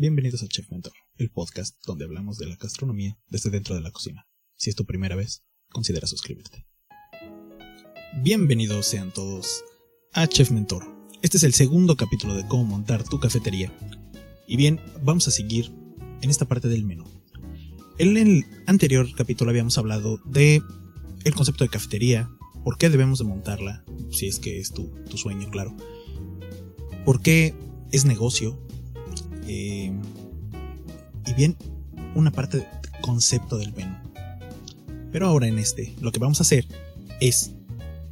Bienvenidos a Chef Mentor, el podcast donde hablamos de la gastronomía desde dentro de la cocina. Si es tu primera vez, considera suscribirte. Bienvenidos sean todos a Chef Mentor. Este es el segundo capítulo de cómo montar tu cafetería. Y bien, vamos a seguir en esta parte del menú. En el anterior capítulo habíamos hablado de el concepto de cafetería, por qué debemos de montarla, si es que es tu, tu sueño, claro. Por qué es negocio. Eh, y bien, una parte del concepto del menú. Pero ahora en este, lo que vamos a hacer es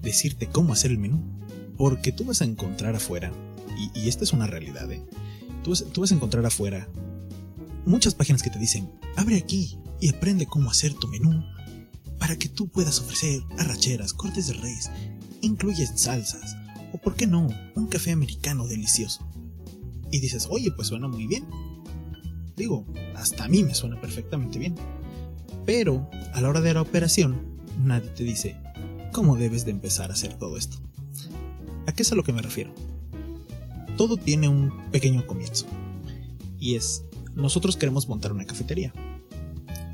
decirte cómo hacer el menú. Porque tú vas a encontrar afuera, y, esta es una realidad, ¿eh? tú, vas, tú vas a encontrar afuera muchas páginas que te dicen, abre aquí y aprende cómo hacer tu menú para que tú puedas ofrecer arracheras, cortes de res, incluye salsas, o por qué no, un café americano delicioso. Y dices, oye, pues suena muy bien. Digo, hasta a mí me suena perfectamente bien. Pero a la hora de la operación, nadie te dice cómo debes de empezar a hacer todo esto. ¿A qué es a lo que me refiero? Todo tiene un pequeño comienzo. Y es, nosotros queremos montar una cafetería.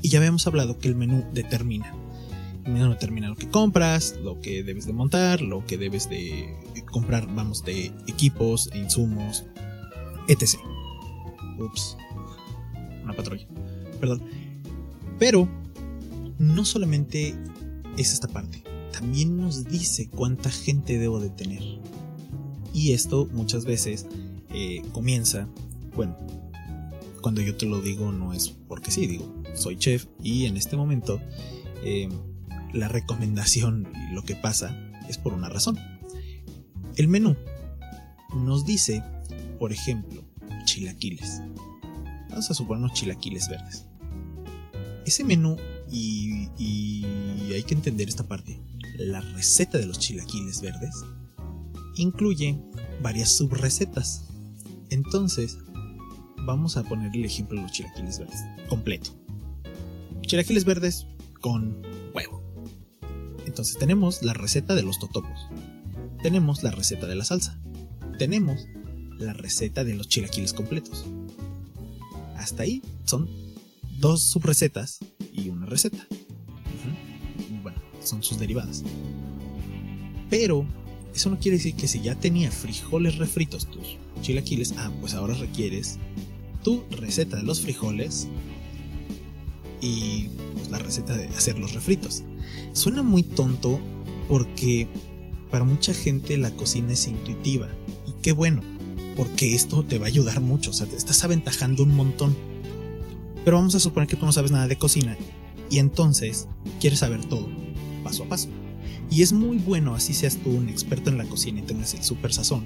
Y ya habíamos hablado que el menú determina. El menú determina lo que compras, lo que debes de montar, lo que debes de comprar, vamos, de equipos, insumos, etc. Ups. Una patrulla. Perdón. Pero no solamente es esta parte, también nos dice cuánta gente debo de tener. Y esto muchas veces eh, comienza, bueno, cuando yo te lo digo no es porque sí, digo, soy chef y en este momento eh, la recomendación y lo que pasa es por una razón. El menú nos dice, por ejemplo, chilaquiles. Vamos a suponernos chilaquiles verdes. Ese menú, y, y hay que entender esta parte, la receta de los chilaquiles verdes incluye varias subrecetas. Entonces, vamos a poner el ejemplo de los chilaquiles verdes, completo. Chilaquiles verdes con huevo. Entonces tenemos la receta de los totopos. Tenemos la receta de la salsa. Tenemos la receta de los chilaquiles completos. Hasta ahí son dos subrecetas y una receta. Bueno, son sus derivadas. Pero eso no quiere decir que si ya tenía frijoles refritos tus chilaquiles, ah, pues ahora requieres tu receta de los frijoles y pues, la receta de hacer los refritos. Suena muy tonto porque para mucha gente la cocina es intuitiva y qué bueno, porque esto te va a ayudar mucho, o sea, te estás aventajando un montón. Pero vamos a suponer que tú no sabes nada de cocina y entonces quieres saber todo, paso a paso. Y es muy bueno así seas tú un experto en la cocina y tengas el super sazón.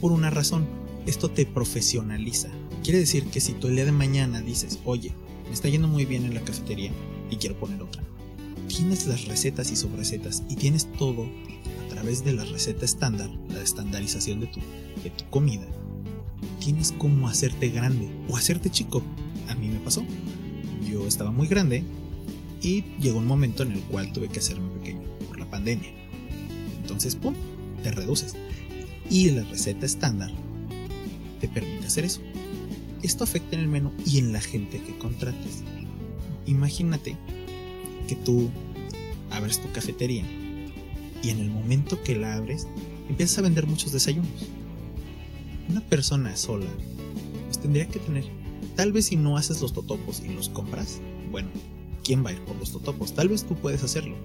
Por una razón, esto te profesionaliza. Quiere decir que si tú el día de mañana dices, oye, me está yendo muy bien en la cafetería y quiero poner otra, tienes las recetas y subrecetas y tienes todo través de la receta estándar, la estandarización de tu, de tu comida. Tienes cómo hacerte grande o hacerte chico. A mí me pasó. Yo estaba muy grande y llegó un momento en el cual tuve que hacerme pequeño por la pandemia. Entonces, ¡pum!, te reduces. Y la receta estándar te permite hacer eso. Esto afecta en el menú y en la gente que contrates. Imagínate que tú abres tu cafetería y en el momento que la abres empiezas a vender muchos desayunos. Una persona sola pues tendría que tener, tal vez si no haces los totopos y los compras, bueno, ¿quién va a ir por los totopos? Tal vez tú puedes hacerlo,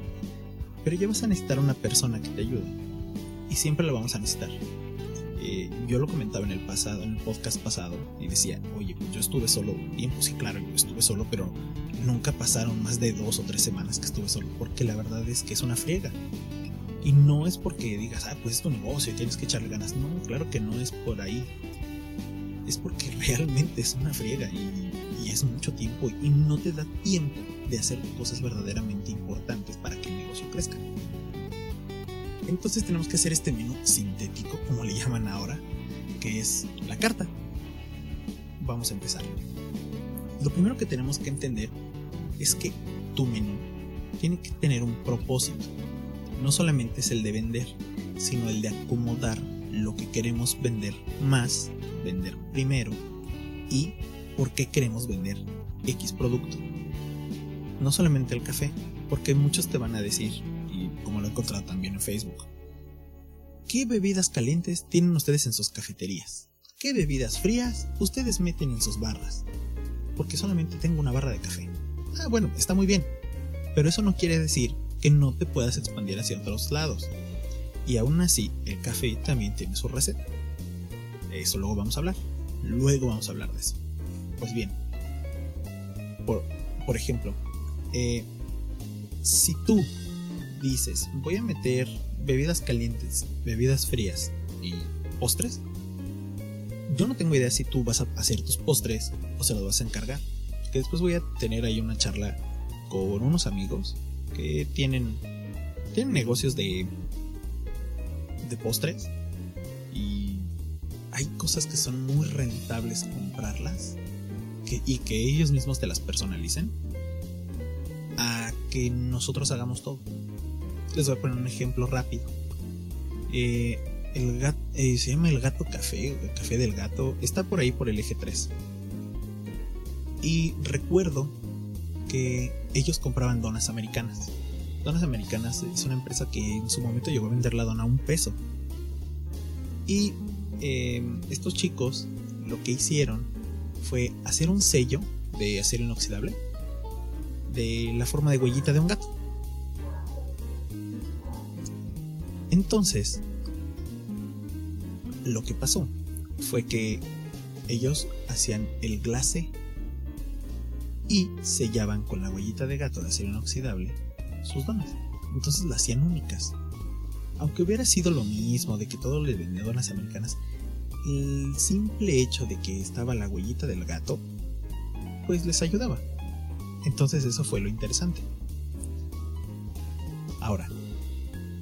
pero ya vas a necesitar una persona que te ayude y siempre lo vamos a necesitar. Eh, yo lo comentaba en el pasado, en el podcast pasado, y decía, oye, pues yo estuve solo un tiempo, sí, claro, yo estuve solo, pero nunca pasaron más de dos o tres semanas que estuve solo, porque la verdad es que es una friega. Y no es porque digas, ah, pues es tu negocio y tienes que echarle ganas. No, claro que no es por ahí. Es porque realmente es una friega y, y es mucho tiempo y no te da tiempo de hacer cosas verdaderamente importantes para que el negocio crezca. Entonces tenemos que hacer este menú sintético, como le llaman ahora, que es la carta. Vamos a empezar. Lo primero que tenemos que entender es que tu menú tiene que tener un propósito. No solamente es el de vender, sino el de acomodar lo que queremos vender más, vender primero, y por qué queremos vender X producto. No solamente el café, porque muchos te van a decir, y como lo he encontrado también en Facebook, ¿qué bebidas calientes tienen ustedes en sus cafeterías? ¿Qué bebidas frías ustedes meten en sus barras? Porque solamente tengo una barra de café. Ah, bueno, está muy bien. Pero eso no quiere decir que no te puedas expandir hacia otros lados. Y aún así, el café también tiene su receta. Eso luego vamos a hablar. Luego vamos a hablar de eso. Pues bien, por, por ejemplo, eh, si tú dices, voy a meter bebidas calientes, bebidas frías y postres, yo no tengo idea si tú vas a hacer tus postres o se los vas a encargar. Que después voy a tener ahí una charla con unos amigos que tienen, tienen negocios de, de postres y hay cosas que son muy rentables comprarlas y que ellos mismos te las personalicen a que nosotros hagamos todo. Les voy a poner un ejemplo rápido. Eh, el gato, eh, se llama el gato café, el café del gato, está por ahí por el eje 3. Y recuerdo que ellos compraban donas americanas. Donas Americanas es una empresa que en su momento llegó a vender la dona a un peso. Y em, estos chicos lo que hicieron fue hacer un sello de acero inoxidable de la forma de huellita de un gato. Entonces, lo que pasó fue que ellos hacían el glase y sellaban con la huellita de gato de acero inoxidable sus donas. Entonces las hacían únicas. Aunque hubiera sido lo mismo de que todos les vendían donas americanas, el simple hecho de que estaba la huellita del gato, pues les ayudaba. Entonces eso fue lo interesante. Ahora,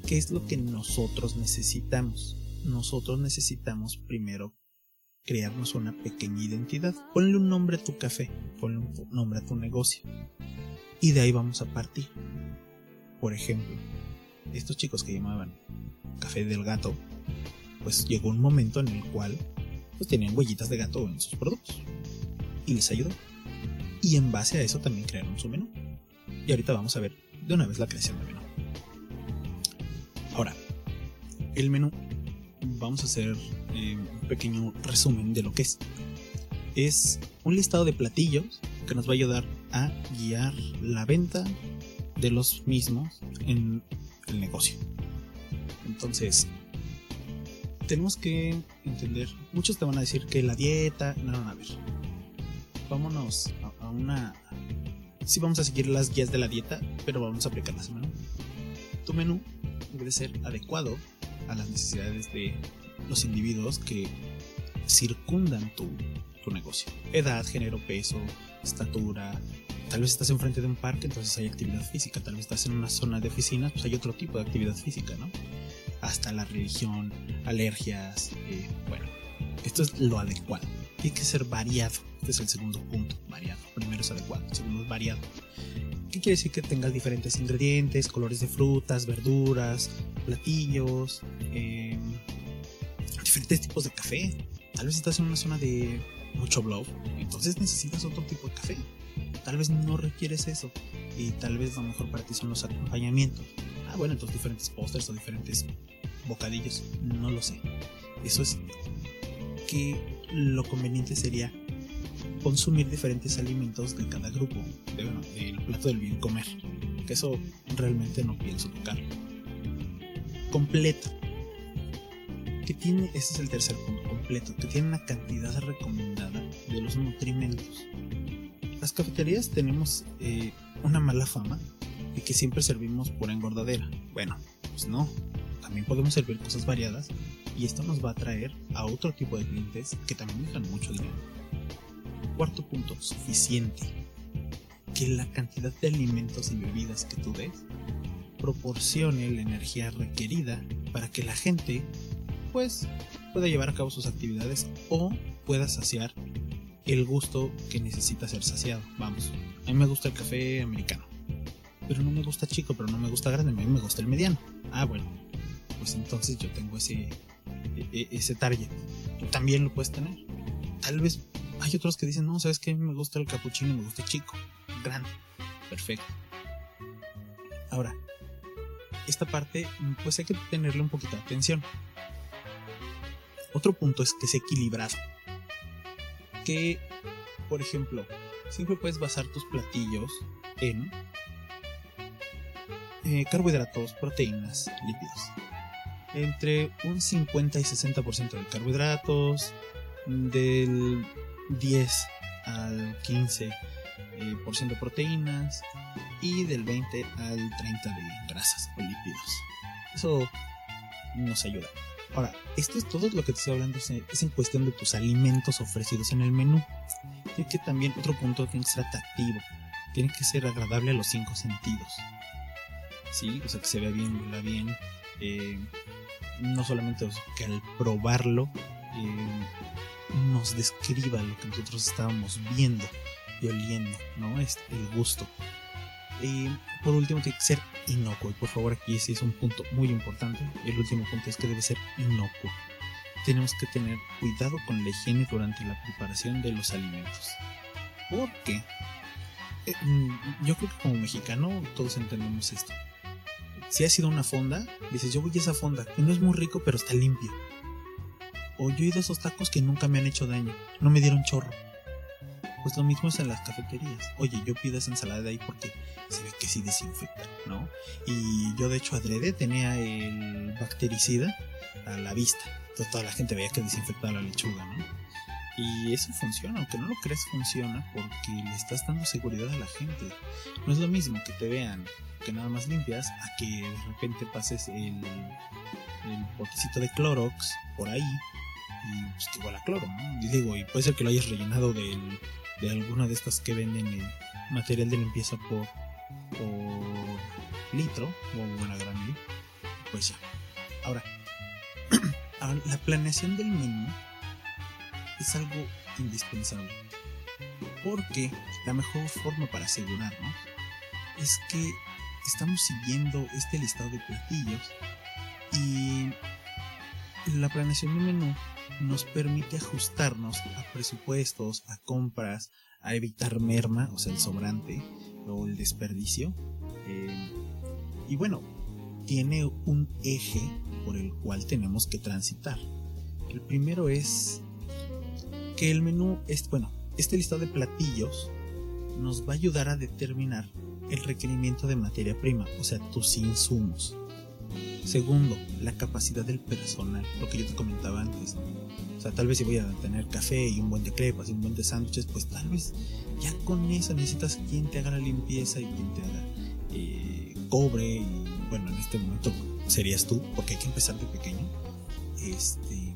¿qué es lo que nosotros necesitamos? Nosotros necesitamos primero crearnos una pequeña identidad. Ponle un nombre a tu café, ponle un nombre a tu negocio. Y de ahí vamos a partir. Por ejemplo, estos chicos que llamaban Café del Gato, pues llegó un momento en el cual pues tenían huellitas de gato en sus productos. Y les ayudó. Y en base a eso también crearon su menú. Y ahorita vamos a ver de una vez la creación del menú. Ahora, el menú, vamos a hacer eh, un pequeño resumen de lo que es. Es un listado de platillos que nos va a ayudar a guiar la venta de los mismos en el negocio. Entonces, tenemos que entender, muchos te van a decir que la dieta, no, no, a ver, vámonos a, una... Sí vamos a seguir las guías de la dieta, pero vamos a aplicarlas en menú. Tu menú debe ser adecuado a las necesidades de los individuos que circundan tu, tu negocio. Edad, género, peso, estatura, tal vez estás enfrente de un parque, entonces hay actividad física, tal vez estás en una zona de oficinas, pues hay otro tipo de actividad física, ¿no? Hasta la religión, alergias, eh, bueno, esto es lo adecuado. Tiene que ser variado. Este es el segundo punto, variado. Primero es adecuado, segundo es variado. ¿Qué quiere decir que tengas diferentes ingredientes, colores de frutas, verduras, platillos, em, diferentes tipos de café? Tal vez estás en una zona de mucho blow, entonces necesitas otro tipo de café tal vez no requieres eso y tal vez lo mejor para ti son los acompañamientos. Ah, bueno, entonces diferentes pósters o diferentes bocadillos, no lo sé. Eso es que lo conveniente sería consumir diferentes alimentos de cada grupo, de, bueno, del plato del bien comer, que eso realmente no pienso tocarlo. Completo. Que tiene, ese es el tercer punto, completo, que tiene una cantidad recomendada de los nutrimentos las cafeterías tenemos eh, una mala fama de que siempre servimos por engordadera. Bueno, pues no. También podemos servir cosas variadas y esto nos va a traer a otro tipo de clientes que también dejan mucho dinero. Cuarto punto, suficiente. Que la cantidad de alimentos y bebidas que tú des proporcione la energía requerida para que la gente pues pueda llevar a cabo sus actividades o pueda saciar el gusto que necesita ser saciado. Vamos, a mí me gusta el café americano, pero no me gusta chico, pero no me gusta grande, a mí me gusta el mediano. Ah, bueno, pues entonces yo tengo ese, e, e, ese target. Tú también lo puedes tener. Tal vez hay otros que dicen, no, ¿sabes qué? Me gusta el capuchino me gusta chico, grande. Perfecto. Ahora, esta parte, pues hay que tenerle un poquito de atención. Otro punto es que sea equilibrado. Que, por ejemplo, siempre puedes basar tus platillos en eh, carbohidratos, proteínas, lípidos. Entre un 50 y 60% de carbohidratos, del 10 al 15% eh, por ciento proteínas y del 20 al 30 de grasas o lípidos. Eso nos ayuda. Ahora, esto es todo lo que te estoy hablando, es en cuestión de tus alimentos ofrecidos en el menú. Tiene que también, otro punto, tiene que ser atractivo, tiene que ser agradable a los cinco sentidos. ¿Sí? O sea, que se vea bien, huela bien. Eh, no solamente que al probarlo eh, nos describa lo que nosotros estábamos viendo y oliendo, ¿no? Es el gusto. Y por último, tiene que ser inocuo. Y por favor, aquí sí es un punto muy importante. El último punto es que debe ser inocuo. Tenemos que tener cuidado con la higiene durante la preparación de los alimentos. Porque eh, mm, yo creo que como mexicano todos entendemos esto. Si ha sido una fonda, dices, yo voy a esa fonda, que no es muy rico, pero está limpio. O yo he ido a esos tacos que nunca me han hecho daño, no me dieron chorro. Pues lo mismo es en las cafeterías. Oye, yo pido esa ensalada de ahí porque se ve que sí desinfecta, ¿no? Y yo de hecho adrede tenía el bactericida a la vista. Entonces toda la gente veía que desinfectaba la lechuga, ¿no? Y eso funciona, aunque no lo creas, funciona porque le estás dando seguridad a la gente. No es lo mismo que te vean que nada más limpias a que de repente pases el, el botecito de Clorox por ahí y pues que igual a cloro, ¿no? Y digo, y puede ser que lo hayas rellenado del de alguna de estas que venden el material de limpieza por, por litro o buena granel, pues ya. Ahora, la planeación del menú es algo indispensable. Porque la mejor forma para asegurarnos es que estamos siguiendo este listado de platillos y la planeación del menú nos permite ajustarnos a presupuestos, a compras, a evitar merma, o sea, el sobrante o el desperdicio. Eh, y bueno, tiene un eje por el cual tenemos que transitar. El primero es que el menú es, bueno, este listado de platillos nos va a ayudar a determinar el requerimiento de materia prima, o sea, tus insumos. Segundo, la capacidad del personal, lo que yo te comentaba antes. O sea, tal vez si voy a tener café y un buen de crepas y un buen de sándwiches, pues tal vez ya con eso necesitas quien te haga la limpieza y quien te haga eh, cobre. Y bueno, en este momento serías tú, porque hay que empezar de pequeño. Este,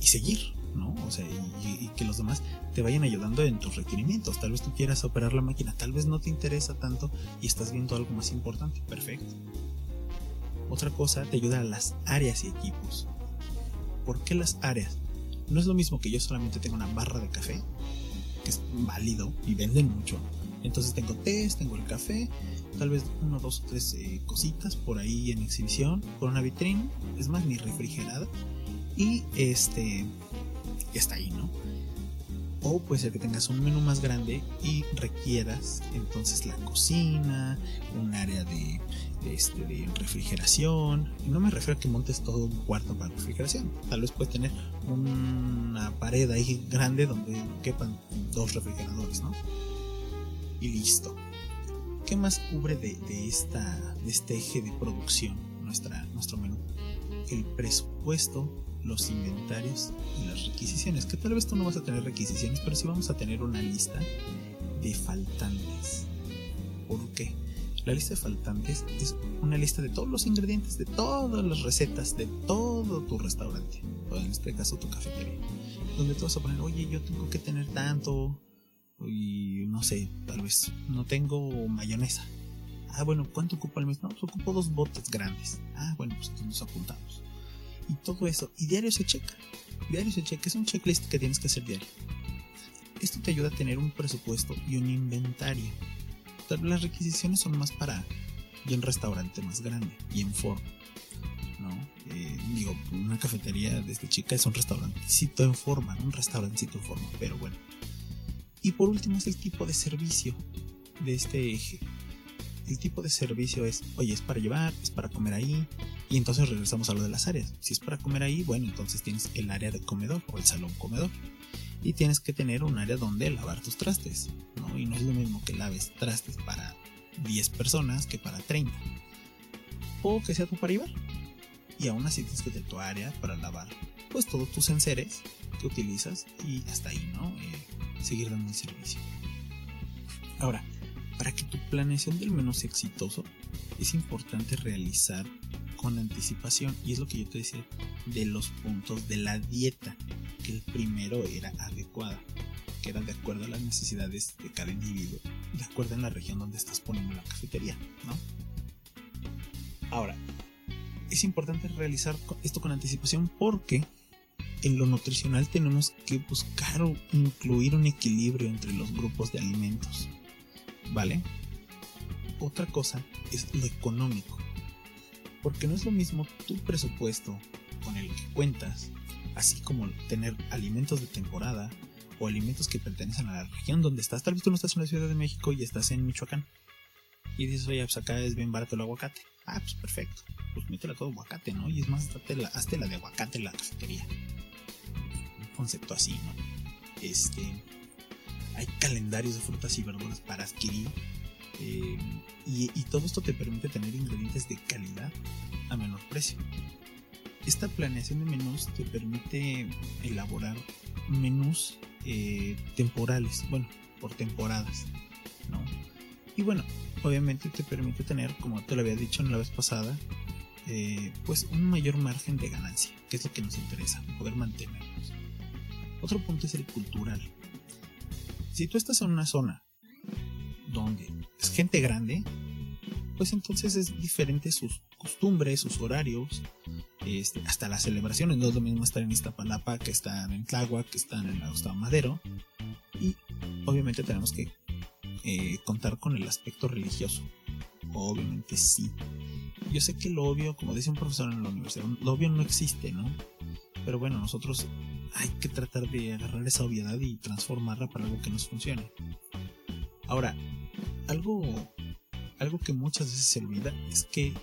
y seguir, ¿no? O sea, y, y, que los demás te vayan ayudando en tus requerimientos. Tal vez tú quieras operar la máquina, tal vez no te interesa tanto y estás viendo algo más importante. Perfecto. Otra cosa te ayuda a las áreas y equipos. ¿Por qué las áreas? No es lo mismo que yo solamente tengo una barra de café, que es válido y venden mucho. Entonces tengo té, tengo el café, tal vez uno, dos o tres eh, cositas por ahí en exhibición, por una vitrina, es más, ni refrigerada. Y este, está ahí, ¿no? O puede ser que tengas un menú más grande y requieras entonces la cocina, un área de este, de refrigeración. No me refiero a que montes todo un cuarto para refrigeración. Tal vez puedes tener una pared ahí grande donde quepan dos refrigeradores, ¿no? Y listo. ¿Qué más cubre de, esta, de este eje de producción nuestra, nuestro menú? El presupuesto, los inventarios y las requisiciones. Que tal vez tú no vas a tener requisiciones, pero sí vamos a tener una lista de faltantes. ¿Por qué? La lista de faltantes es una lista de todos los ingredientes, de todas las recetas, de todo tu restaurante, o en este caso tu cafetería, donde tú vas a poner, oye, yo tengo que tener tanto, y no sé, tal vez no tengo mayonesa. Ah, bueno, ¿cuánto ocupa el mes? No, pues ocupo dos botes grandes. Ah, bueno, pues nos apuntamos. Y todo eso, y diario se checa. Diario se checa, es un checklist que tienes que hacer diario. Esto te ayuda a tener un presupuesto y un inventario las requisiciones son más para un restaurante más grande y en forma. ¿no? Eh, digo, una cafetería desde chica es un restaurantecito en forma, un restaurancito en forma, pero bueno, Y por último es el tipo de servicio de este eje. El tipo de servicio es, oye, es para llevar, es para comer ahí. Y entonces regresamos a lo de las áreas. Si es para comer ahí, bueno, entonces tienes el área de comedor o el salón comedor. Y tienes que tener un área donde lavar tus trastes. ¿no? Y no es lo mismo que laves trastes para 10 personas que para 30. O que sea tú para llevar. Y aún así tienes que tener tu área para lavar pues todos tus enseres que utilizas y hasta ahí, ¿no? Eh, seguir dando el servicio. Ahora, para que tu planeación del menú sea exitoso, es importante realizar con anticipación, y es lo que yo te decía de los puntos de la dieta, el primero era adecuada, que era de acuerdo a las necesidades de cada individuo, de acuerdo a la región donde estás poniendo la cafetería, ¿no? Ahora, es importante realizar esto con anticipación porque en lo nutricional tenemos que buscar o incluir un equilibrio entre los grupos de alimentos. ¿Vale? Otra cosa es lo económico. Porque no es lo mismo tu presupuesto con el que cuentas, así como tener alimentos de temporada o alimentos que pertenecen a la región donde estás. Tal vez tú no estás en la Ciudad de México y estás en Michoacán. Y dices, oye, pues acá es bien barato el aguacate. Ah, pues perfecto. Pues métela todo aguacate, ¿no? Y es más, la, hazte la de aguacate en la cafetería concepto así, ¿no? Este, hay calendarios de frutas y verduras para adquirir eh, y, todo esto te permite tener ingredientes de calidad a menor precio. Esta planeación de menús te permite elaborar menús eh, temporales, bueno, por temporadas, ¿no? Y bueno, obviamente te permite tener, como te lo había dicho en la vez pasada, eh, pues un mayor margen de ganancia, que es lo que nos interesa, poder mantenernos. Otro punto es el cultural. Si tú estás en una zona donde es gente grande, pues entonces es diferente sus costumbres, sus horarios, este, hasta las celebraciones. No es lo mismo estar en Iztapalapa que estar en Tláhuac, que estar en el Gustavo Madero. Y obviamente tenemos que eh, contar con el aspecto religioso. Obviamente sí. Yo sé que lo obvio, como dice un profesor en la universidad, lo obvio no existe, ¿no? Pero bueno, nosotros hay que tratar de agarrar esa obviedad y transformarla para algo que nos funcione. Ahora, algo, algo que muchas veces se olvida es que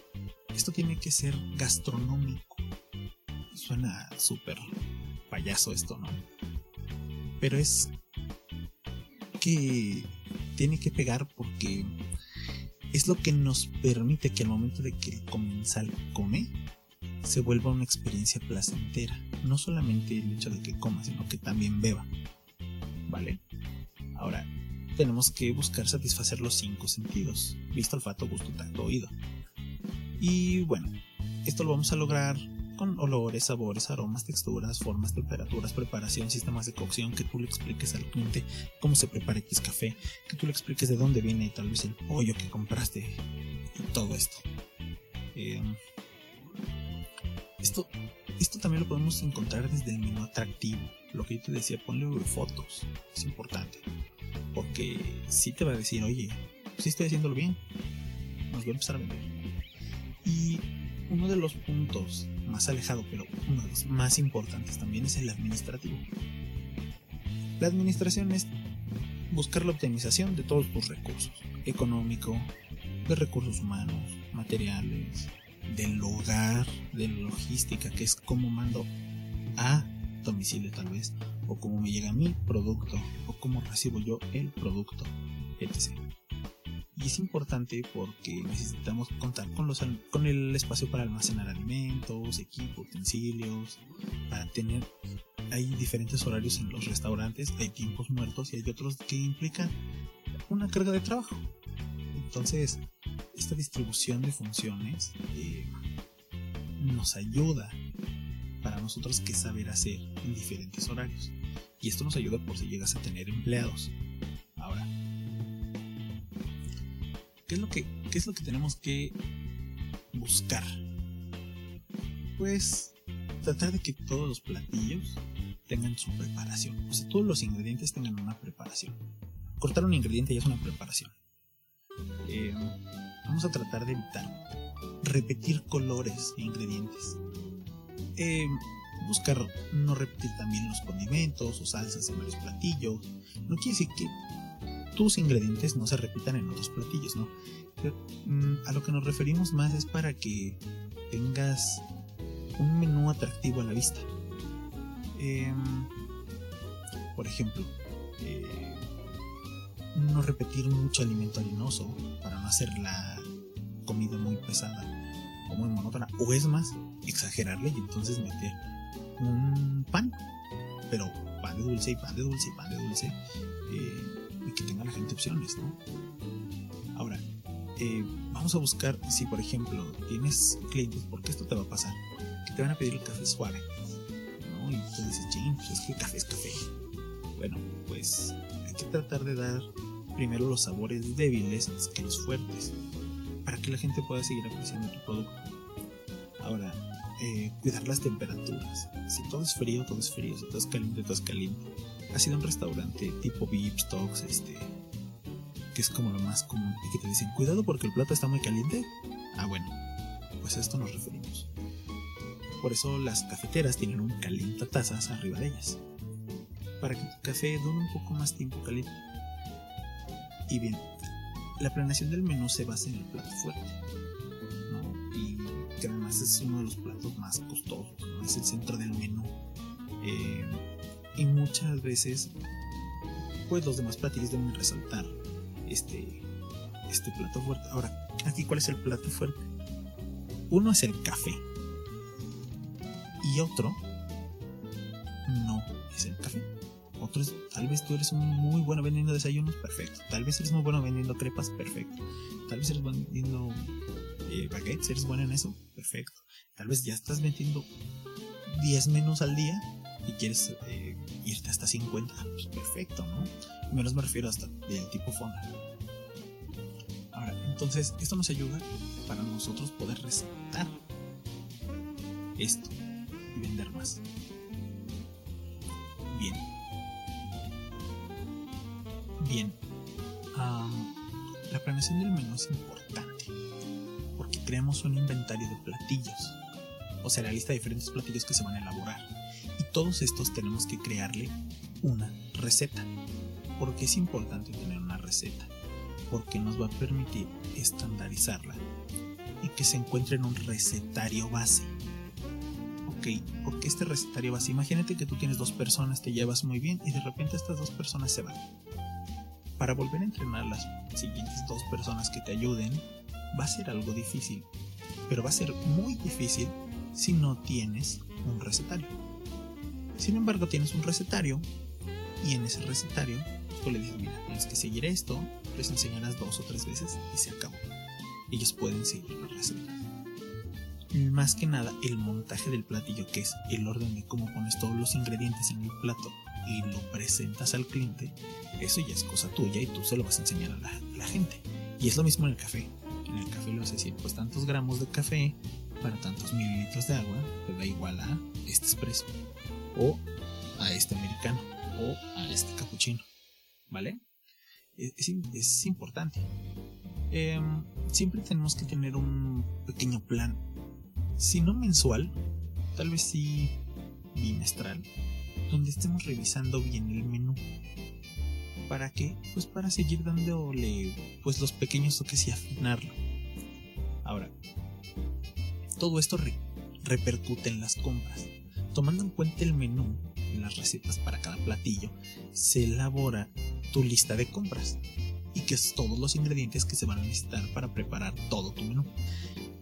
esto tiene que ser gastronómico. Suena súper payaso esto, ¿no? Pero es que tiene que pegar porque es lo que nos permite que al momento de que el comensal come, se vuelva una experiencia placentera. No solamente el hecho de que coma, sino que también beba. ¿Vale? Ahora, tenemos que buscar satisfacer los cinco sentidos. Vista, olfato, gusto, tacto, oído. Y bueno, esto lo vamos a lograr con olores, sabores, aromas, texturas, formas, temperaturas, preparación, sistemas de cocción, que tú le expliques al cliente cómo se prepara X café, que tú le expliques de dónde viene tal vez el pollo que compraste y todo esto. Eh, esto, esto también lo podemos encontrar desde el menú atractivo. Lo que yo te decía, ponle fotos. Es importante. Porque si te va a decir, oye, si estoy haciéndolo bien. Nos voy a empezar a vender. Y uno de los puntos más alejado, pero uno de los más importantes también es el administrativo. La administración es buscar la optimización de todos tus recursos, económico, de recursos humanos, materiales, del hogar, de logística, que es cómo mando a domicilio tal vez, o cómo me llega mi producto, o cómo recibo yo el producto, etc. Es importante porque necesitamos contar con, los, con el espacio para almacenar alimentos, equipo, utensilios, para tener... Hay diferentes horarios en los restaurantes, hay tiempos muertos y hay otros que implican una carga de trabajo. Entonces, esta distribución de funciones eh, nos ayuda para nosotros que saber hacer en diferentes horarios. Y esto nos ayuda por si llegas a tener empleados. ¿Qué es lo que, qué es lo que tenemos que buscar? Pues tratar de que todos los platillos tengan su preparación. O sea, todos los ingredientes tengan una preparación. Cortar un ingrediente ya es una preparación. Eh, vamos a tratar de evitar repetir colores e ingredientes. Eh, buscar no repetir también los condimentos o salsas en varios platillos. No quiere decir que tus ingredientes no se repitan en otros platillos, ¿no? Mm, a lo que nos referimos más es para que tengas un menú atractivo a la vista. Em, por ejemplo, eh, no repetir mucho alimento harinoso para no hacer la comida muy pesada o muy monótona. O es más, exagerarle y entonces meter un pan, pero pan de dulce y pan de dulce y pan de dulce. Eh, y que tenga la gente opciones, ¿no? Ahora, eh, vamos a buscar si, por ejemplo, tienes clientes, porque esto te va a pasar, que te van a pedir el café suave, ¿no? Y tú dices, James, pues es que el café es café. Bueno, pues hay que tratar de dar primero los sabores débiles que los fuertes, para que la gente pueda seguir apreciando tu producto. Ahora, eh, cuidar las temperaturas. Si todo es frío, todo es frío. Si todo es caliente, todo es caliente. Ha sido un restaurante tipo VIP Stocks, este, que es como lo más común, y que te dicen, cuidado porque el plato está muy caliente. Ah, bueno, pues a esto nos referimos. Por eso las cafeteras tienen un tazas arriba de ellas, para que tu café dure un poco más tiempo caliente. Y bien, la planeación del menú se basa en el plato fuerte, y que además es uno de los platos más costosos, es el centro del menú. Eh, y muchas veces, pues los demás platillos deben resaltar este, este plato fuerte. Ahora, aquí, ¿cuál es el plato fuerte? Uno es el café. Y otro no es el café. Otro es, tal vez tú eres muy bueno vendiendo desayunos, perfecto. Tal vez eres muy bueno vendiendo crepas, perfecto. Tal vez eres vendiendo eh, baguettes, eres bueno en eso, perfecto. Tal vez ya estás vendiendo 10 menús al día y quieres eh, hasta 50, pues perfecto, ¿no? Menos me refiero hasta del tipo fonda. Ahora, entonces, esto nos ayuda para nosotros poder recetar esto y vender más. Bien. Bien. la planeación del menú es importante porque creamos un inventario de platillos, o sea, la lista de diferentes platillos que se van a elaborar. Todos estos tenemos que crearle una receta. porque es importante tener una receta? Porque nos va a permitir estandarizarla y que se encuentre en un recetario base. Ok, porque este recetario base, imagínate que tú tienes dos personas, te llevas muy bien y de repente estas dos personas se van. Para volver a entrenar las siguientes dos personas que te ayuden, va a ser algo difícil, pero va a ser muy difícil si no tienes un recetario. Sin embargo, tienes un recetario y en ese recetario tú le dices, mira, tienes que seguir esto, les enseñarás dos o tres veces y se acabó. Ellos pueden seguir la receta. Más que nada, el montaje del platillo, que es el orden de cómo pones todos los ingredientes en el plato y lo presentas al cliente, eso ya es cosa tuya y tú se lo vas a enseñar a la, gente. Y es lo mismo en el café. En el café lo vas a decir, pues tantos gramos de café para tantos mililitros de agua, pues da igual a este expreso o a este americano o a este capuchino, ¿vale? Es, importante. Em, siempre tenemos que tener un pequeño plan, si no mensual, tal vez sí bimestral, donde estemos revisando bien el menú. ¿Para qué? Pues para seguir dándole pues los pequeños toques y afinarlo. Ahora, todo esto repercute en las compras. Tomando en cuenta el menú y las recetas para cada platillo, se elabora tu lista de compras y que es todos los ingredientes que se van a necesitar para preparar todo tu menú.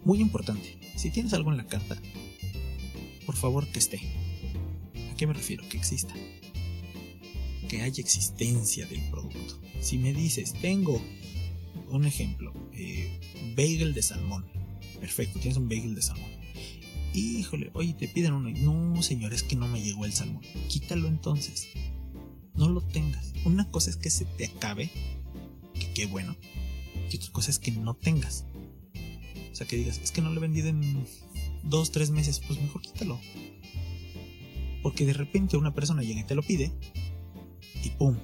Muy importante, si tienes algo en la carta, por favor que esté. ¿A qué me refiero? Que exista. Que haya existencia del producto. Si me dices, tengo un ejemplo, eh, bagel de salmón. Perfecto, tienes un bagel de salmón híjole, oye, te piden uno. No, señor, es que no me llegó el salmón. Quítalo entonces. No lo tengas. Una cosa es que se te acabe, que qué bueno. Y otra cosa es que no tengas. O sea, que digas, es que no lo he vendido en dos, tres meses. Pues mejor quítalo. Porque de repente una persona llega y te lo pide. Y pum,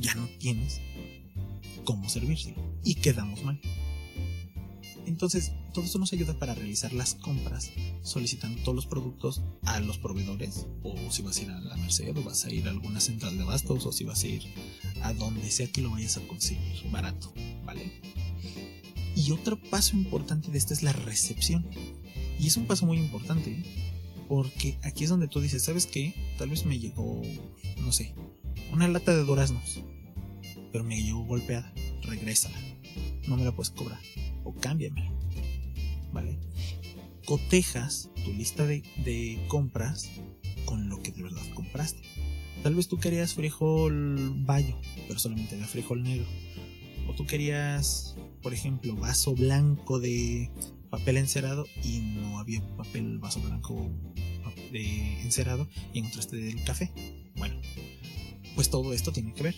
ya no tienes cómo servirse. Y quedamos mal. Entonces, todo esto nos ayuda para realizar las compras solicitando todos los productos a los proveedores, o si vas a ir a la Merced, o vas a ir a alguna central de abastos, o si vas a ir a donde sea que lo vayas a conseguir barato, ¿vale? Y otro paso importante de esto es la recepción. Y es un paso muy importante, porque aquí es donde tú dices, ¿sabes qué? Tal vez me llegó, no sé, una lata de duraznos, pero me llegó golpeada, regrésala, no me la puedes cobrar, o cámbiame, ¿vale? Cotejas tu lista de, de compras con lo que de verdad compraste. Tal vez tú querías frijol bayo, pero solamente había frijol negro. O tú querías, por ejemplo, vaso blanco de papel encerado y no había papel vaso blanco de encerado y encontraste del café. Bueno, pues todo esto tiene que ver.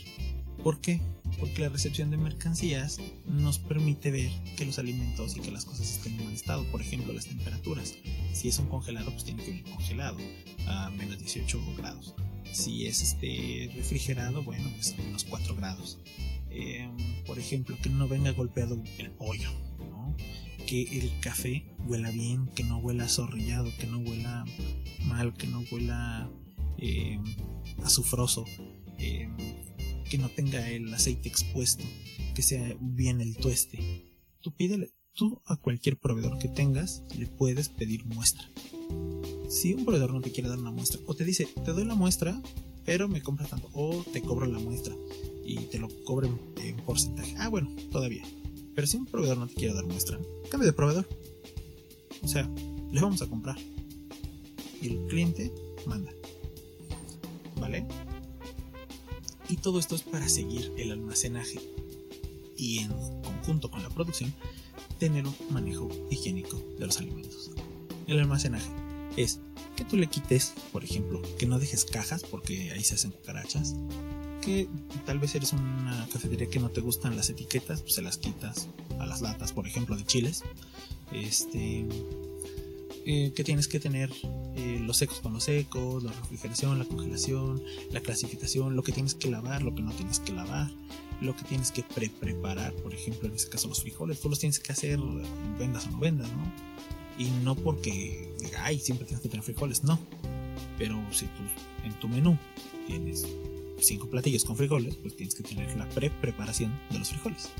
¿Por qué? Porque la recepción de mercancías nos permite ver que los alimentos y que las cosas estén en buen estado. Por ejemplo, las temperaturas. Si es un congelado, pues tiene que venir congelado a menos 18 grados. Si es este refrigerado, bueno, pues a menos 4 grados. Em, por ejemplo, que no venga golpeado el pollo, que el café huela bien, que no huela zorrillado, que no huela mal, que no huela eh, azufroso, eh, que no tenga el aceite expuesto, que sea bien el tueste. Tú pídele, tú a cualquier proveedor que tengas le puedes pedir muestra. Si un proveedor no te quiere dar una muestra, o te dice, te doy la muestra, pero me compras tanto, o te cobro la muestra y te lo cobren en porcentaje. Ah, bueno, todavía. Pero si un proveedor no te quiere dar muestra, cambia de proveedor. O sea, le vamos a comprar. Y el cliente manda. ¿Vale? Y todo esto es para seguir el almacenaje y en conjunto con la producción tener un manejo higiénico de los alimentos. El almacenaje es que tú le quites, por ejemplo, que no dejes cajas porque ahí se hacen cucarachas, que tal vez eres una cafetería que no te gustan las etiquetas, pues se las quitas a las latas, por ejemplo, de chiles. Este, eh, que tienes que tener eh, los secos con los secos, la refrigeración, la congelación, la clasificación, lo que tienes que lavar, lo que no tienes que lavar, lo que tienes que pre-preparar, por ejemplo, en este caso los frijoles, tú los tienes que hacer vendas o no vendas, ¿no? Y no porque, ay, siempre tienes que tener frijoles, no. Pero si tú en tu menú tienes cinco platillos con frijoles, pues tienes que tener la pre-preparación de los frijoles.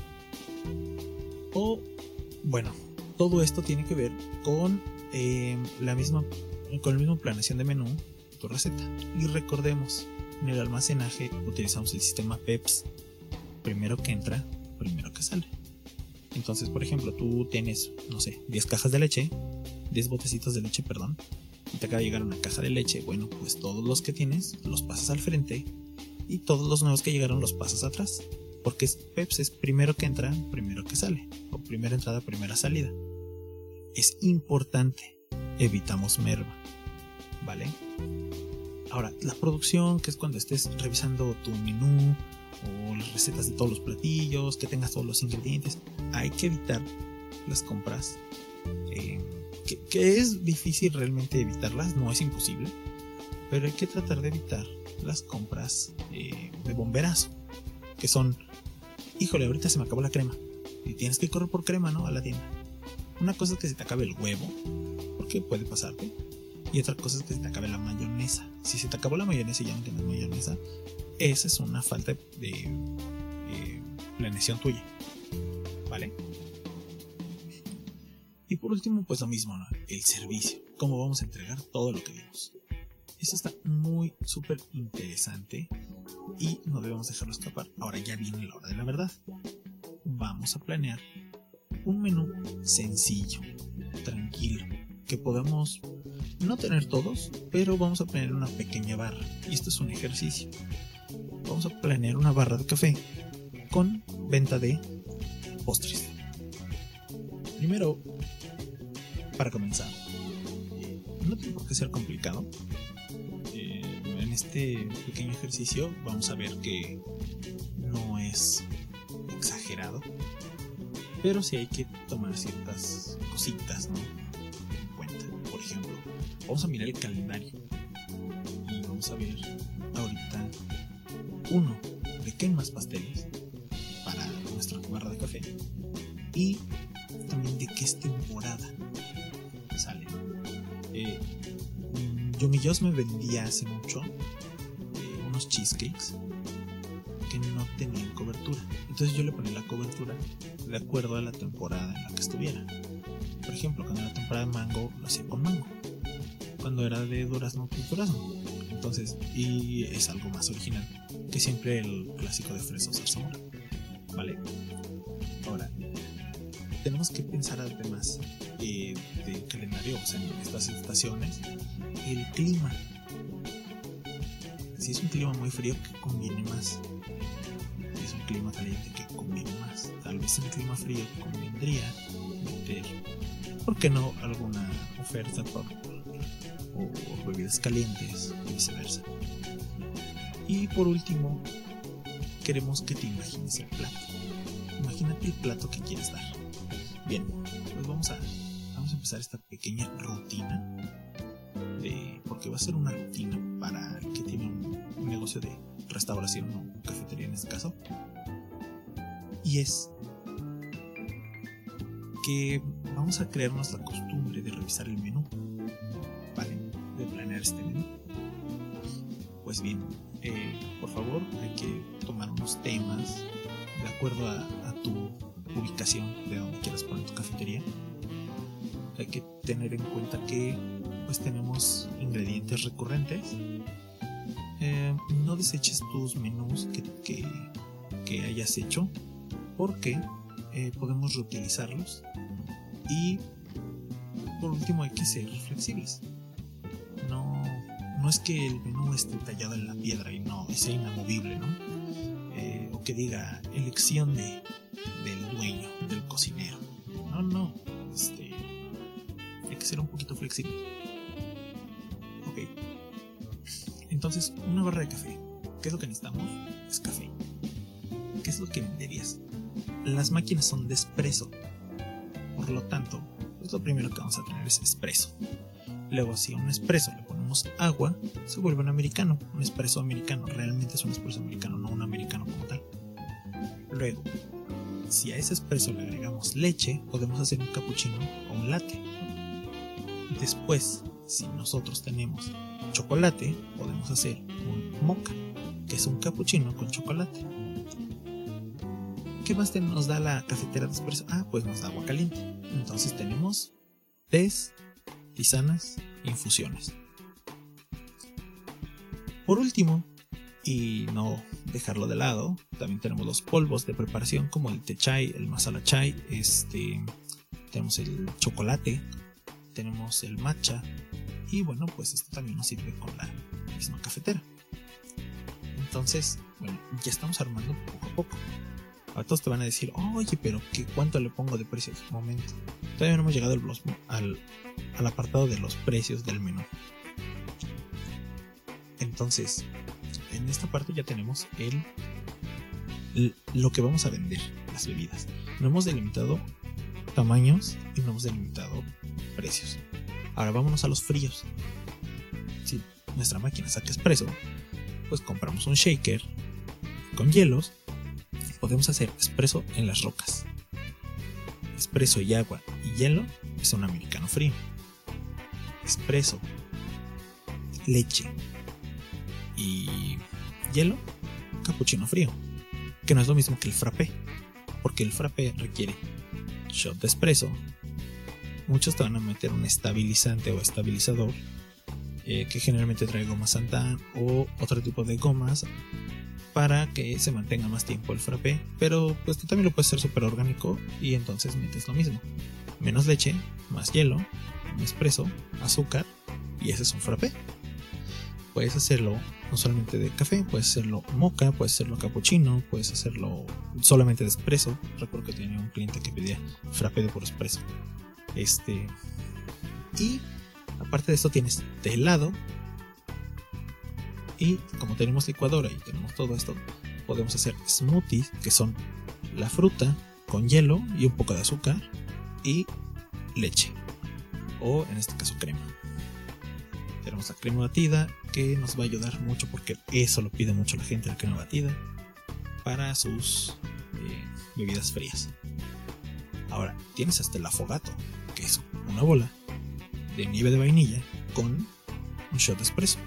O, bueno, todo esto tiene que ver con eh, la misma, con la misma planeación de menú, tu receta. Y recordemos, en el almacenaje utilizamos el sistema PEPS. Primero que entra, primero que sale. Entonces, por ejemplo, tú tienes, no sé, 10 cajas de leche, 10 botecitos de leche, perdón, y te acaba de llegar una caja de leche. Bueno, pues todos los que tienes los pasas al frente y todos los nuevos que llegaron los pasas atrás. Porque es, Peps es primero que entra, primero que sale. O primera entrada, primera salida. Es importante. Evitamos merva. ¿Vale? Ahora, la producción, que es cuando estés revisando tu menú o las recetas de todos los platillos, que tengas todos los ingredientes, hay que evitar las compras. Eh, que, que es difícil realmente evitarlas, no es imposible, pero hay que tratar de evitar las compras eh, de bomberazo, que son, híjole, ahorita se me acabó la crema, y tienes que correr por crema, ¿no? A la tienda. Una cosa es que se te acabe el huevo, porque puede pasarte, y otra cosa es que se te acabe la mayonesa. Si se te acabó la mayonesa y ya no tienes mayonesa, esa es una falta de eh, planeación tuya, ¿vale? Y por último, pues lo mismo. El servicio. ¿Cómo vamos a entregar todo lo que vimos? Esto está muy súper interesante y no debemos dejarlo escapar. Ahora ya viene la hora de la verdad. Vamos a planear un menú sencillo, tranquilo, que podamos no tener todos, pero vamos a planear una pequeña barra. Y esto es un ejercicio. Vamos a planear una barra de café con venta de postres. Primero, para comenzar, no tiene por qué ser complicado este pequeño ejercicio vamos a ver que no es exagerado, pero sí hay que tomar ciertas cositas ¿no? Vamos a mirar el calendario y vamos a ver ahorita uno de qué más pasteles para nuestra barra de café y también de qué es temporada. Sale. Eh, Yumi me vendía hace mucho eh, unos cheesecakes que no tenían cobertura. Entonces yo le ponía la cobertura de acuerdo a la temporada en la que estuviera. Por ejemplo, cuando era temporada de mango, lo hacía con mango. Cuando era de durazno, pues durazno. Entonces, y es algo más original que siempre el clásico de fresas zarzamora. ¿Vale? Ahora, tenemos que pensar además eh, del calendario, o sea, en estas estaciones, el clima. Si es un clima muy frío, que conviene más. Si es un clima caliente, que conviene más. Tal vez un clima frío convendría meter, ¿por qué no?, alguna oferta por, bebidas calientes y viceversa. Y por último, queremos que te imagines el plato. Imagínate el plato que quieres dar. Bien, pues vamos a, vamos a empezar esta pequeña rutina. De, porque va a ser una rutina para el que tiene un, un negocio de restauración o cafetería en este caso. Y es que vamos a crearnos la costumbre de revisar el menú. Este menú. Pues bien, eh, por favor, hay que tomar unos temas de acuerdo a, tu ubicación de donde quieras poner tu cafetería. Hay que tener en cuenta que pues tenemos ingredientes recurrentes. Eh, no deseches tus menús que, que, hayas hecho porque eh, podemos reutilizarlos. Y por último hay que ser flexibles no es que el menú esté tallado en la piedra y no sea inamovible, ¿no? Eh, o que diga elección de, del dueño, del cocinero. No, no. Este, hay que ser un poquito flexible. Ok. Entonces, una barra de café. ¿Qué es lo que necesitamos? Es café. ¿Qué es lo que venderías? Las máquinas son de espresso. Por lo tanto, pues lo primero que vamos a tener es espresso. Luego, si a un espresso le agua, se vuelve un americano, un espresso americano. Realmente es un espresso americano, no un americano como tal. Luego, si a ese espresso le agregamos leche, podemos hacer un cappuccino o un latte. Después, si nosotros tenemos chocolate, podemos hacer un mocha, que es un cappuccino con chocolate. ¿Qué más nos da la cafetera de espresso? Ah, pues nos da agua caliente. Entonces tenemos tés, tisanas, infusiones. Por último, y no dejarlo de lado, también tenemos los polvos de preparación como el té chai, el masala chai, este, tenemos el chocolate, tenemos el matcha y bueno, pues esto también nos sirve con la misma cafetera. Entonces, bueno, ya estamos armando poco a poco. A todos te van a decir, oye, pero ¿qué, ¿cuánto le pongo de precio? Momento. Todavía no hemos llegado al, al apartado de los precios del menú. Entonces, en esta parte ya tenemos el, lo que vamos a vender, las bebidas. No hemos delimitado tamaños y no hemos delimitado precios. Ahora vámonos a los fríos. Si nuestra máquina saca expreso, pues compramos un shaker con hielos. Podemos hacer expreso en las rocas. Expreso y agua y hielo es un americano frío. Expreso, leche y hielo, capuchino frío, que no es lo mismo que el frappé, porque el frappé requiere shot de espresso. Muchos te van a meter un estabilizante o estabilizador eh, que generalmente trae goma santán o otro tipo de gomas para que se mantenga más tiempo el frappé, pero pues tú también lo puedes hacer súper orgánico y entonces metes lo mismo. Menos leche, más hielo, un espresso, azúcar y ese es un frappé puedes hacerlo no solamente de café, puedes hacerlo moca, puedes hacerlo cappuccino, puedes hacerlo solamente de espresso. Recuerdo que tenía un cliente que pedía frappé de por espresso. Este. Y aparte de esto tienes de helado. Y como tenemos licuadora y tenemos todo esto, podemos hacer smoothies, que son la fruta con hielo y un poco de azúcar y leche. O en este caso crema. La crema batida que nos va a ayudar mucho porque eso lo pide mucho la gente, la crema batida, para sus eh, bebidas frías. Ahora, tienes hasta el afogato, que es una bola de nieve de vainilla con un shot de espresso.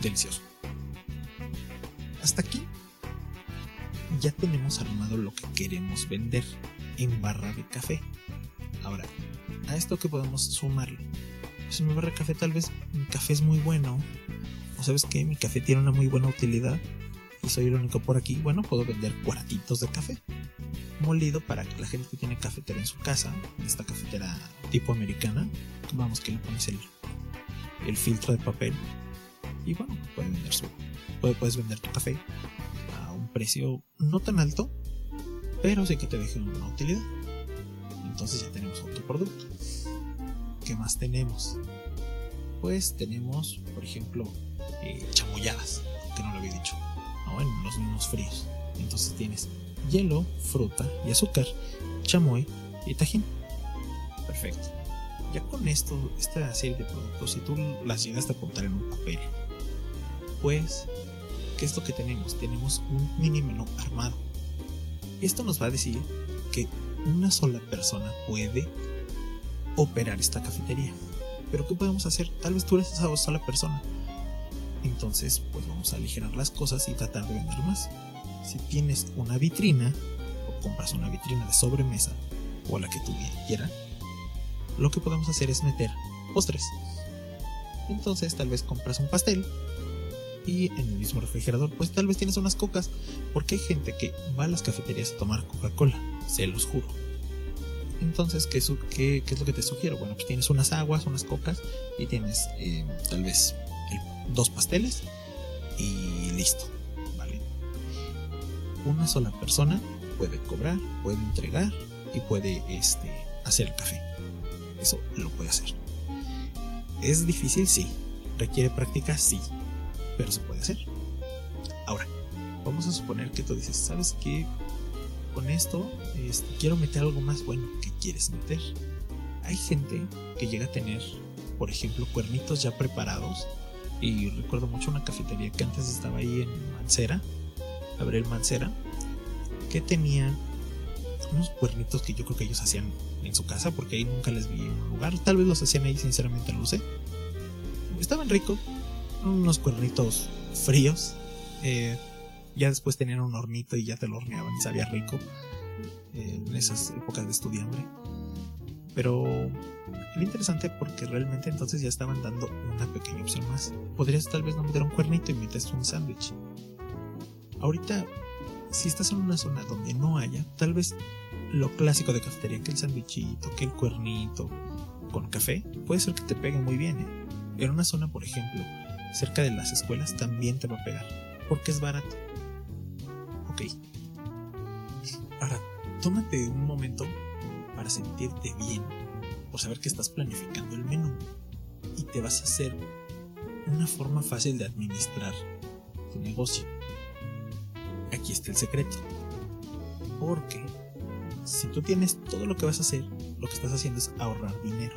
Delicioso. Hasta aquí ya tenemos armado lo que queremos vender en barra de café. Ahora, a esto que podemos sumarle. Mi barra de café tal vez mi café es muy bueno. O sabes que mi café tiene una muy buena utilidad. Y soy el único por aquí. Bueno, puedo vender cuartitos de café. Molido para que la gente que tiene cafetera en su casa, esta cafetera tipo americana, vamos que le pones el, el filtro de papel. Y bueno, puedes vender su, puedes vender tu café a un precio no tan alto, pero sí que te deje una utilidad. Entonces ya tenemos otro producto. ¿Qué más tenemos? Pues tenemos, por ejemplo, eh, chamoyadas, que no lo había dicho, ¿no? en los mismos fríos. Entonces tienes hielo, fruta y azúcar, chamoy y tajín. Perfecto. Ya con esto, esta serie de productos, si tú las llegas a apuntar en un papel, pues, ¿qué es lo que tenemos? Tenemos un mini menú armado. Esto nos va a decir que una sola persona puede operar esta cafetería. Pero ¿qué podemos hacer? Tal vez tú eres esa sola persona. Entonces, pues vamos a aligerar las cosas y tratar de vender más. Si tienes una vitrina, o compras una vitrina de sobremesa, o la que tú quieras, lo que podemos hacer es meter postres. Entonces, tal vez compras un pastel y en el mismo refrigerador, pues tal vez tienes unas cocas, porque hay gente que va a las cafeterías a tomar Coca-Cola, se los juro. Entonces, ¿qué, es lo que te sugiero? Bueno, pues tienes unas aguas, unas cocas y tienes eh, tal vez dos pasteles y listo, ¿vale? Una sola persona puede cobrar, puede entregar y puede este, hacer el café. Eso lo puede hacer. ¿Es difícil? Sí. ¿Requiere práctica? Sí pero se puede hacer. Ahora, vamos a suponer que tú dices, ¿sabes qué? Con esto este, quiero meter algo más bueno. ¿Qué quieres meter? Hay gente que llega a tener, por ejemplo, cuernitos ya preparados. Y recuerdo mucho una cafetería que antes estaba ahí en Mancera, Abril Mancera, que tenían unos cuernitos que yo creo que ellos hacían en su casa, porque ahí nunca les vi en un lugar. Tal vez los hacían ahí, sinceramente no lo sé. Estaban ricos, unos cuernitos fríos. Eh, ya después tenían un hornito y ya te lo horneaban y sabía rico. Eh, en esas épocas de estudiambre. Pero era interesante porque realmente entonces ya estaban dando una pequeña opción más. Podrías tal vez no meter un cuernito y metes un sándwich. Ahorita, si estás en una zona donde no haya, tal vez lo clásico de cafetería, que el sándwichito, que el cuernito con café, puede ser que te pegue muy bien. ¿eh? En una zona, por ejemplo, cerca de las escuelas también te va a pegar, porque es barato. Ahora, tómate un momento para sentirte bien, por saber que estás planificando el menú y te vas a hacer una forma fácil de administrar tu negocio. Aquí está el secreto. Porque si tú tienes todo lo que vas a hacer, lo que estás haciendo es ahorrar dinero.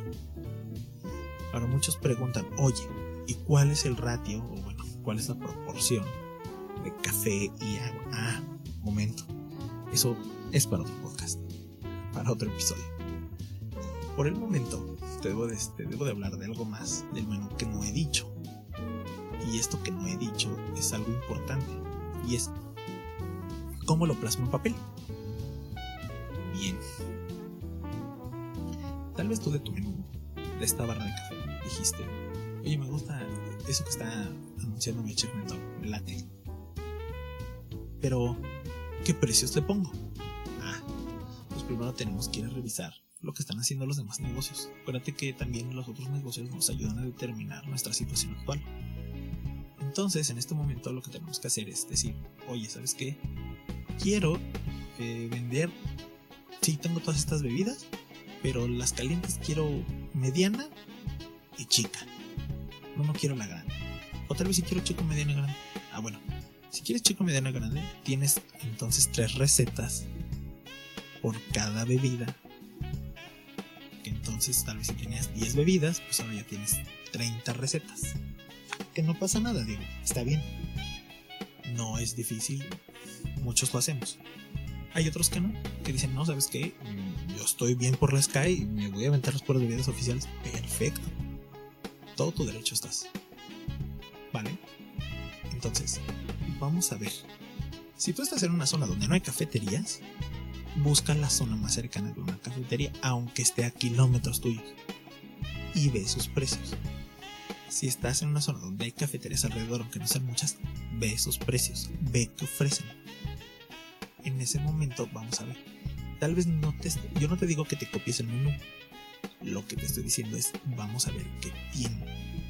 Ahora muchos preguntan, oye, ¿Y cuál es el ratio, o bueno, cuál es la proporción de café y agua? Ah, momento. Eso es para otro podcast, para otro episodio. Por el momento, te debo de, te debo de hablar de algo más del menú que no he dicho. Y esto que no he dicho es algo importante. Y es cómo lo plasmo en papel. Bien. Tal vez tú de tu menú, de esta barra de café, dijiste, oye, me gusta eso que está anunciando mi chef mentor, me late. Pero, ¿qué precios le pongo? Ah, pues primero tenemos que ir a revisar lo que están haciendo los demás negocios. Acuérdate que también los otros negocios nos ayudan a determinar nuestra situación actual. Entonces, en este momento lo que tenemos que hacer es decir, oye, ¿sabes qué? Quiero eh, vender, sí, tengo todas estas bebidas, pero las calientes quiero mediana y chica no, no quiero la grande. O tal vez si quiero chico, mediana, grande. Ah, bueno. Si quieres chico, mediana, grande, tienes entonces tres recetas por cada bebida. Entonces tal vez si tenías 10 bebidas, pues ahora ya tienes 30 recetas. Que no pasa nada, digo, está bien. No es difícil, muchos lo hacemos. Hay otros que no, que dicen, no, ¿sabes qué? Mm, yo estoy bien por la Sky me voy a aventar los puros de videos oficiales. Perfecto. Todo tu derecho estás. ¿Vale? Entonces, vamos a ver. Si tú estás en una zona donde no hay cafeterías, busca la zona más cercana de una cafetería, aunque esté a kilómetros tuyos, y ve sus precios. Si estás en una zona donde hay cafeterías alrededor, aunque no sean muchas, ve sus precios, ve qué ofrecen. En ese momento vamos a ver. Tal vez no te... Yo no te digo que te copies el menú. Lo que te estoy diciendo es, vamos a ver qué tiene.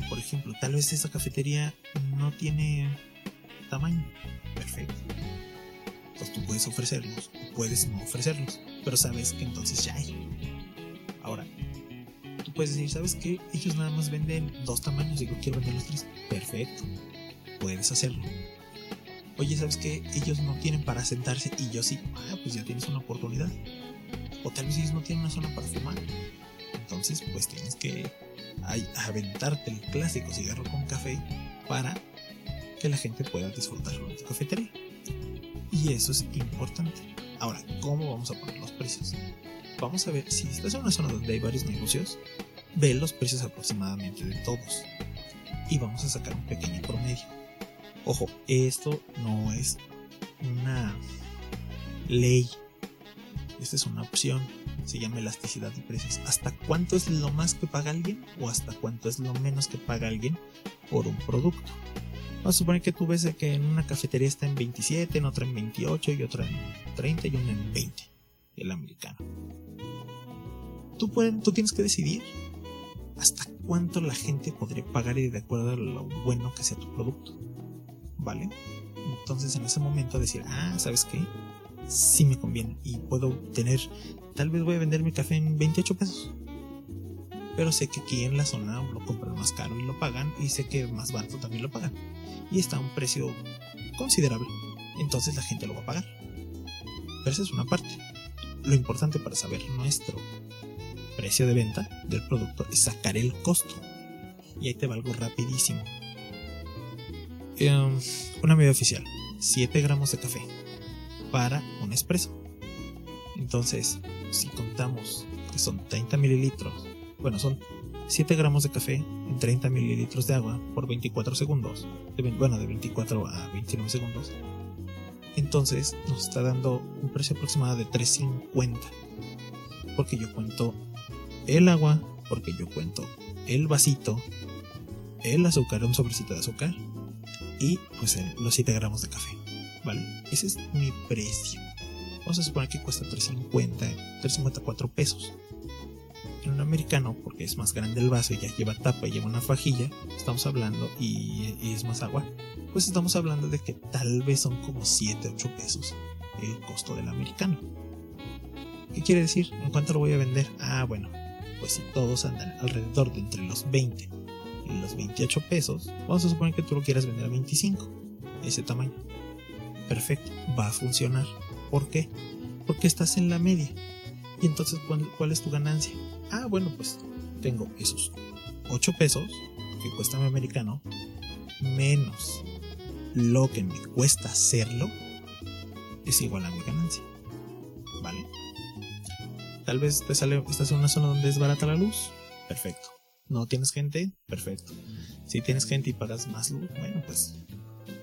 Por ejemplo, tal vez esa cafetería no tiene tamaño. Perfecto. Entonces tú puedes ofrecerlos o puedes no ofrecerlos. Pero sabes que entonces ya hay. Ahora, tú puedes decir, ¿sabes qué? Ellos nada más venden dos tamaños y yo quiero vender los tres. Perfecto. Puedes hacerlo. Oye, ¿sabes qué? Ellos no tienen para sentarse y yo sí. Ah, pues ya tienes una oportunidad. O tal vez ellos no tienen una zona para fumar. Entonces, pues tienes que aventarte el clásico cigarro con café para que la gente pueda disfrutarlo en tu cafetería. Y eso es importante. Ahora, ¿cómo vamos a poner los precios? Vamos a ver, si estás en una zona donde hay varios negocios, ve los precios aproximadamente de todos. Y vamos a sacar un pequeño promedio. Ojo, esto no es una ley. Esta es una opción. Se llama elasticidad de precios. ¿Hasta cuánto es lo más que paga alguien o hasta cuánto es lo menos que paga alguien por un producto? Vamos a suponer que tú ves que en una cafetería está en 27, en otra en 28 y otra en 30 y una en 20. El americano. Tú, pueden, tú tienes que decidir hasta cuánto la gente podría pagar y de acuerdo a lo bueno que sea tu producto. ¿Vale? Entonces en ese momento decir, ah, ¿sabes qué? Sí me conviene y puedo tener, tal vez voy a vender mi café en 28 pesos pero sé que aquí en la zona lo compran más caro y lo pagan y sé que más barato también lo pagan. Y está a un precio considerable. Entonces la gente lo va a pagar. Pero esa es una parte. Lo importante para saber nuestro precio de venta del producto es sacar el costo. Y ahí te va algo rapidísimo. Em, una medida oficial. 7 gramos de café para un espresso. Entonces si contamos que son 30 mililitros bueno, son 7 gramos de café en 30 mililitros de agua por 24 segundos. bueno, de 24 a 29 segundos. Entonces nos está dando un precio aproximado de 3.50. Porque yo cuento el agua, porque yo cuento el vasito, el azúcar, un sobrecito de azúcar y pues los 7 gramos de café. ¿Vale? Ese es mi precio. Vamos a suponer que cuesta 3.50, 3.54 pesos un americano, porque es más grande el vaso y ya lleva tapa y lleva una fajilla, estamos hablando, y, es más agua, pues estamos hablando de que tal vez son como 7, 8 pesos el costo del americano. ¿Qué quiere decir? ¿En cuánto lo voy a vender? Ah, bueno, pues si todos andan alrededor de entre los 20 y los 28 pesos, vamos a suponer que tú lo quieras vender a 25, ese tamaño. Perfecto, va a funcionar. ¿Por qué? Porque estás en la media. Y entonces, ¿cuál, es tu ganancia? Ah, bueno, pues tengo esos 8 pesos que cuesta mi americano, menos lo que me cuesta hacerlo, es igual a mi ganancia. ¿Vale? Tal vez te sale, estás en una zona donde es barata la luz. Perfecto. ¿No tienes gente? Perfecto. Si tienes gente y pagas más luz, bueno, pues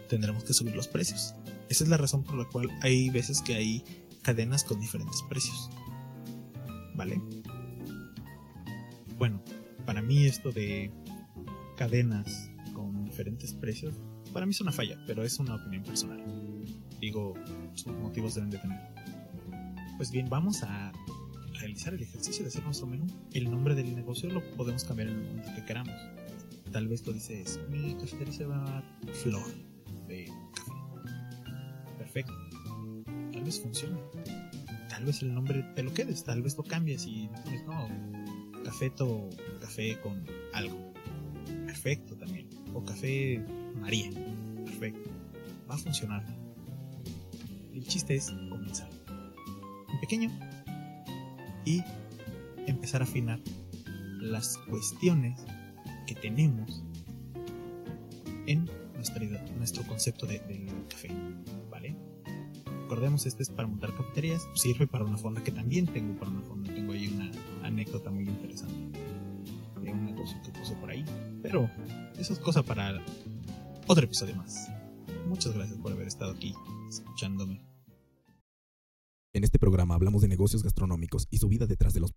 tendremos que subir los precios. Esa es la razón por la cual hay veces que hay cadenas con diferentes precios. ¿Vale? Bueno, para mí esto de cadenas con diferentes precios, para mí es una falla, pero es una opinión personal. Digo, sus motivos deben de tener. Pues bien, vamos a realizar el ejercicio de hacer nuestro menú. El nombre del negocio lo podemos cambiar en el momento que queramos. Tal vez tú dices, mi cafetería se va Flor de Café. Perfecto. Tal vez funcione tal vez el nombre te lo quedes, tal vez lo cambies y pues no, cafeto, café con algo. Perfecto también. O café María. Perfecto. Va a funcionar. El chiste es comenzar en pequeño y empezar a afinar las cuestiones que tenemos en nuestro concepto de, del café. Recordemos, este es para montar cafeterías, sirve para una fonda que también tengo para una fonda. Tengo ahí una anécdota muy interesante de un negocio que puse por ahí. Pero eso es cosa para otro episodio más. Muchas gracias por haber estado aquí escuchándome. En este programa hablamos de negocios gastronómicos y su vida detrás de los